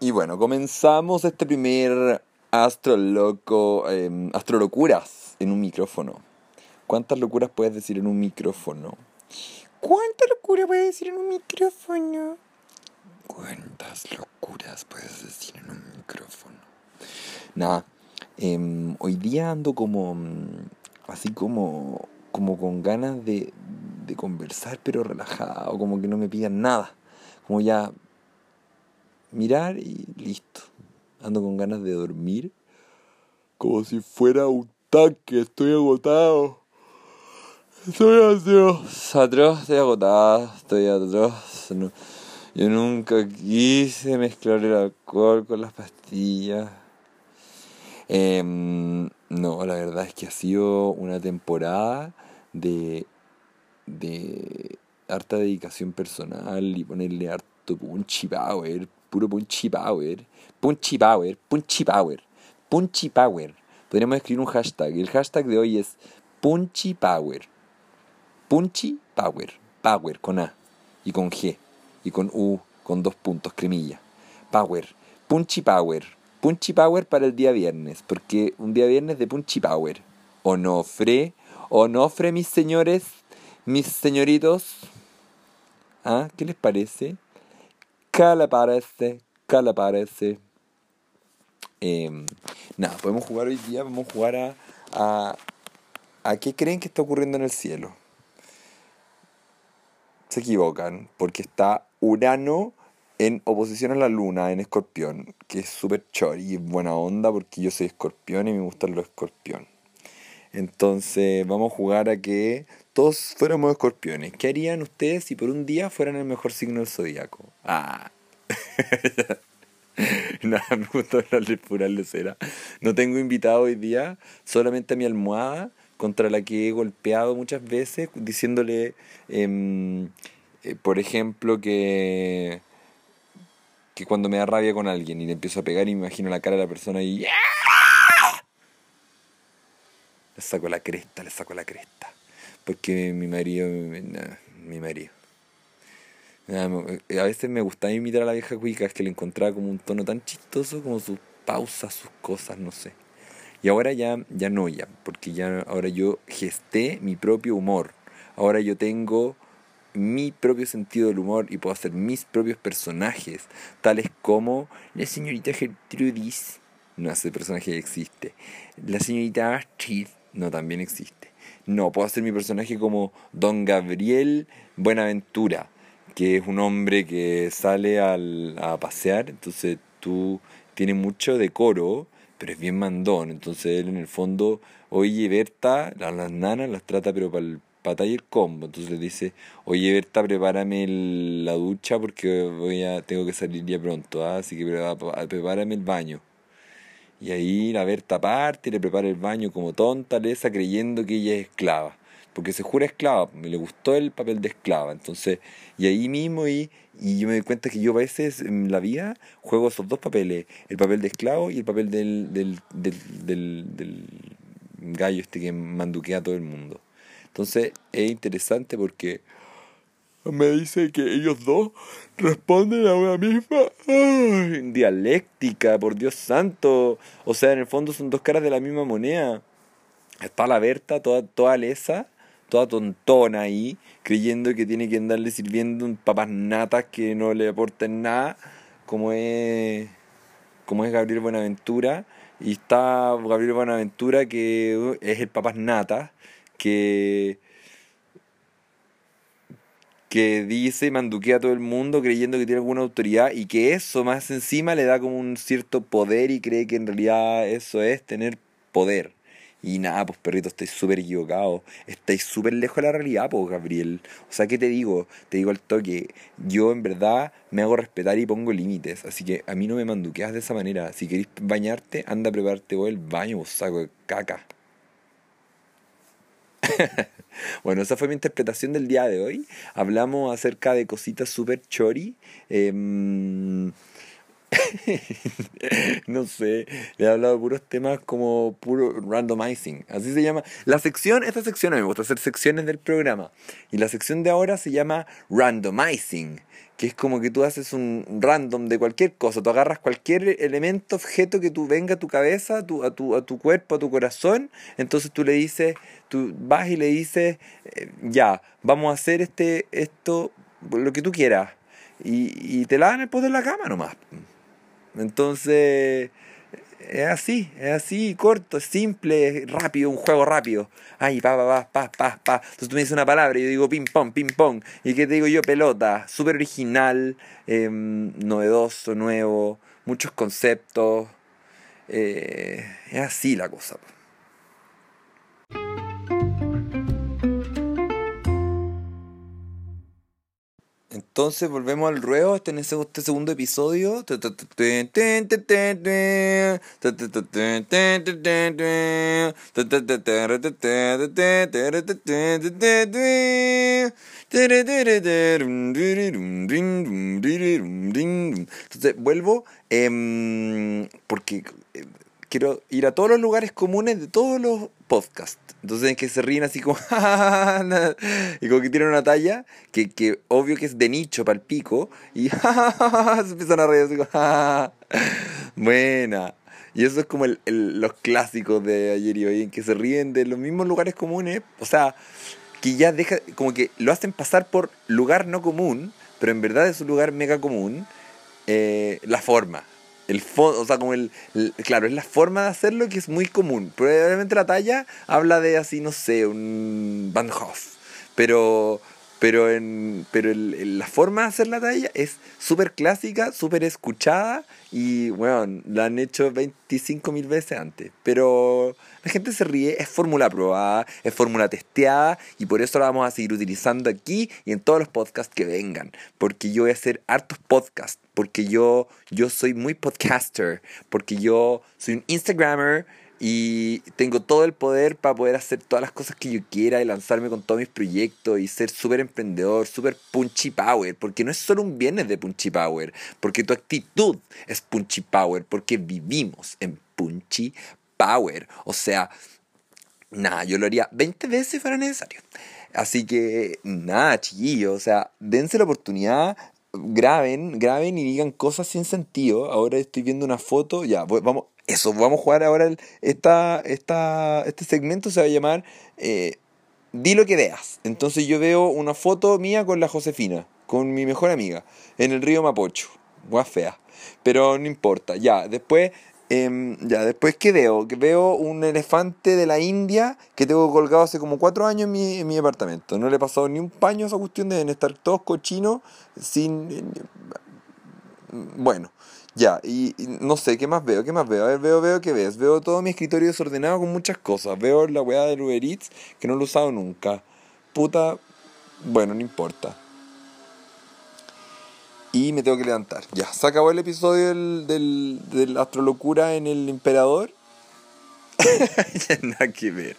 Y bueno, comenzamos este primer Astro Loco, eh, Astro Locuras en un micrófono. ¿Cuántas locuras puedes decir en un micrófono? ¿Cuántas locuras puedes decir en un micrófono? ¿Cuántas locuras puedes decir en un micrófono? Nada, em, hoy día ando como, mm, así como, como con ganas de, de conversar, pero relajado, como que no me pidan nada. Como ya mirar y listo. Ando con ganas de dormir. Como si fuera un tanque, estoy agotado. Estoy atroz, atroz, estoy agotado, estoy atroz. No- yo nunca quise mezclar el alcohol con las pastillas. Em, no, la verdad es que ha sido una temporada de, de harta dedicación personal y ponerle harto punchy power, puro punchy power, punchy power, punchy power, punchy power. Podríamos escribir un hashtag. y El hashtag de hoy es punchy power. Punchy power. Power con A y con G y con U con dos puntos, cremilla. Power. Punchy power. Punchy power para el día viernes, porque un día viernes de punchy power. Onofre, onofre mis señores, mis señoritos. ¿Ah? ¿Qué les parece? ¿Qué le parece? ¿Qué le parece? Em, nada, podemos jugar hoy día, vamos a jugar a, a... ¿A qué creen que está ocurriendo en el cielo? Se equivocan, porque está Urano en oposición a la Luna en Escorpión, que es súper chori y buena onda porque yo soy escorpión y me gustan los escorpión. Entonces vamos a jugar a que todos fuéramos escorpiones. ¿Qué harían ustedes si por un día fueran el mejor signo del zodiaco? Ah. Nada, me gusta hablarle pura lecera. No tengo invitado hoy día, solamente a mi almohada, contra la que he golpeado muchas veces, diciéndole, em, eh, por ejemplo, que, que cuando me da rabia con alguien y le empiezo a pegar y me imagino la cara de la persona y... Le saco la cresta, le saco la cresta. Porque mi marido, mi marido. Me- A veces me gustaba imitar a la vieja cuica, es que le encontraba como un tono tan chistoso como sus pausas, sus cosas, no sé. Y ahora ya, ya no, ya, porque ya ahora yo gesté mi propio humor. Ahora yo tengo mi propio sentido del humor y puedo hacer mis propios personajes, tales como la señorita Gertrudis. No, ese personaje existe. La señorita Astrid. No, también existe. No, puedo hacer mi personaje como Don Gabriel Buenaventura, que es un hombre que sale al, a pasear, entonces tú tienes mucho decoro, pero es bien mandón, entonces él en el fondo, oye Berta, las nanas las trata pero para el patalla y el combo, entonces le dice, oye Berta, prepárame el- la ducha porque voy a, tengo que salir ya pronto, ¿ah? así que pre- prepárame el baño. Y ahí la Berta parte y le prepara el baño como tonta, lesa, creyendo que ella es esclava. Porque se jura esclava, me le gustó el papel de esclava. Entonces, y ahí mismo, y, y yo me doy cuenta que yo a veces en la vida juego esos dos papeles: el papel de esclavo y el papel del, del, del, del, del gallo este que manduquea a todo el mundo. Entonces, es interesante porque me dice que ellos dos responden a una misma ay, dialéctica, por Dios santo. O sea, en el fondo son dos caras de la misma moneda. Está la Berta, toda, toda lesa, toda tontona ahí, creyendo que tiene que andarle sirviendo un papas natas que no le aporten nada, como es, como es Gabriel Buenaventura. Y está Gabriel Buenaventura, que es el papas natas, que que dice y manduquea a todo el mundo creyendo que tiene alguna autoridad y que eso más encima le da como un cierto poder y cree que en realidad eso es tener poder. Y nada, pues perrito, estáis súper equivocados. Estáis súper lejos de la realidad, pues Gabriel. O sea, ¿qué te digo? Te digo al toque. Yo en verdad me hago respetar y pongo límites. Así que a mí no me manduqueas de esa manera. Si queréis bañarte, anda a prepararte vos el baño, vos saco de caca. Bueno, esa fue mi interpretación del día de hoy. Hablamos acerca de cositas súper chori. Em, no sé, le he hablado de puros temas como puro randomizing, así se llama. La sección, esta sección a mí me gusta hacer secciones del programa, y la sección de ahora se llama randomizing, que es como que tú haces un random de cualquier cosa, tú agarras cualquier elemento, objeto que tú venga a tu cabeza, a tu, a tu, cuerpo, a tu corazón, entonces tú le dices, tú vas y le dices, eh, ya, vamos a hacer este, esto, lo que tú quieras, y, y te la dan el poder de la cama nomás. Entonces, es así, es así, corto, simple, rápido, un juego rápido. Ay, pa, pa, pa, pa, pa, Entonces tú me dices una palabra y yo digo ping pong, ping pong. ¿Y qué te digo yo? Pelota. Súper original, em, novedoso, nuevo, muchos conceptos. Eh, es así la cosa. Entonces volvemos al ruedo, este en este segundo episodio. Entonces vuelvo porque quiero ir a todos los lugares comunes de todos los podcasts. Entonces es que se ríen así como... y como que tienen una talla que, que obvio que es de nicho para el pico. Y se empiezan a reír así como... Buena. Y eso es como el, los clásicos de ayer y hoy, en que se ríen de los mismos lugares comunes. O sea, que ya deja... Como que lo hacen pasar por lugar no común, pero en verdad es un lugar mega común. Eh, la forma el fondo, o sea, como el, Claro, es la forma de hacerlo que es muy común. Probablemente la talla habla de así, no sé, un Van Hoff. Pero. Pero, en, pero el, la forma de hacer la talla es súper clásica, súper escuchada y, bueno, la han hecho 25 mil veces antes. Pero la gente se ríe, es fórmula probada, es fórmula testeada y por eso la vamos a seguir utilizando aquí y en todos los podcasts que vengan. Porque yo voy a hacer hartos podcasts, porque yo, yo soy muy podcaster, porque yo soy un Instagrammer y tengo todo el poder para poder hacer todas las cosas que yo quiera y lanzarme con todos mis proyectos y ser súper emprendedor, súper punchy power, porque no es solo un viernes de punchy power, porque tu actitud es punchy power, porque vivimos en punchy power. O sea, nada, yo lo haría 20 veces si fuera necesario. Así que, nada, chiquillos, o sea, dense la oportunidad, graben, graben y digan cosas sin sentido. Ahora estoy viendo una foto, ya, vamos, eso, vamos a jugar ahora esta, esta, este segmento se va a llamar eh, Di lo que veas. Entonces yo veo una foto mía con la Josefina, con mi mejor amiga, en el río Mapocho. Guau fea. Pero no importa, ya, después Em, ya, después, ¿qué veo? Que veo un elefante de la India que tengo colgado hace como cuatro años en mi, en mi apartamento. No le he pasado ni un paño a esa cuestión, deben estar todos cochinos, sin... Eh, bueno, ya, y, no sé, ¿qué más veo? ¿Qué más veo? A ver, veo, veo, ¿qué ves? Veo todo mi escritorio desordenado con muchas cosas. Veo la weá del Uber que no lo he usado nunca. Puta, bueno, no importa y me tengo que levantar. Ya, se acabó el episodio del, del, del Astrolocura en el Emperador. ya nada que ver.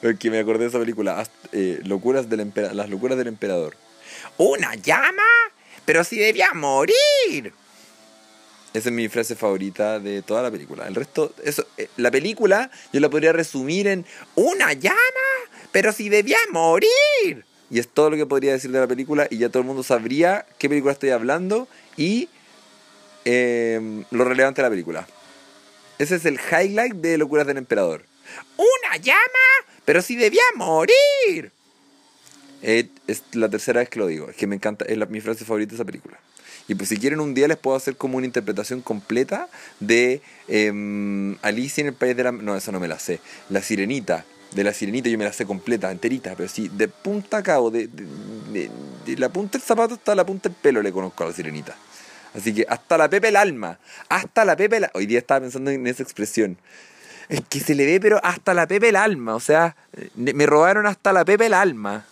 Porque me acordé de esa película, eh, locuras del Las locuras del Emperador. ¿Una llama? Pero si debía morir. Esa es mi frase favorita de toda la película. El resto, eso, eh, la película yo la podría resumir en una llama, pero si debía morir. Y es todo lo que podría decir de la película y ya todo el mundo sabría qué película estoy hablando y em, lo relevante de la película. Ese es el highlight de Locuras del Emperador. ¡Una llama! ¡Pero si debía morir! es la tercera vez que lo digo. Es que me encanta, es mi frase favorita de esa película. Y pues si quieren un día les puedo hacer como una interpretación completa de eh, Alicia en el País de la... No, esa no me la sé. La Sirenita de la sirenita yo me la sé completa, enterita, pero sí, de punta a cabo, de, la punta del zapato hasta la punta del pelo le conozco a la sirenita. Así que hasta la Pepe el alma, hasta la Pepe el... Hoy día estaba pensando en esa expresión. Es que se le ve, pero hasta la Pepe el alma, o sea, me robaron hasta la Pepe el alma.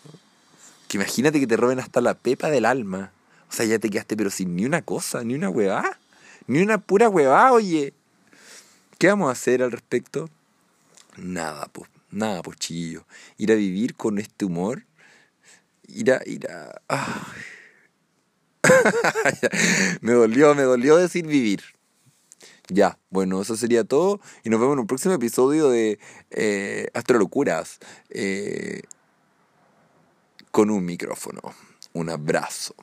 Que imagínate que te roben hasta la pepa del alma. Ya te quedaste, pero sin ni una cosa, ni una huevá. Ni una pura huevá, oye. ¿Qué vamos a hacer al respecto? Nada, pues nada, pues chillo. Ir a vivir con este humor, ir a... Ir a me dolió, me dolió decir vivir. Ya, bueno, eso sería todo. Y nos vemos en un próximo episodio de eh, Astrolocuras. Eh, con un micrófono. Un abrazo.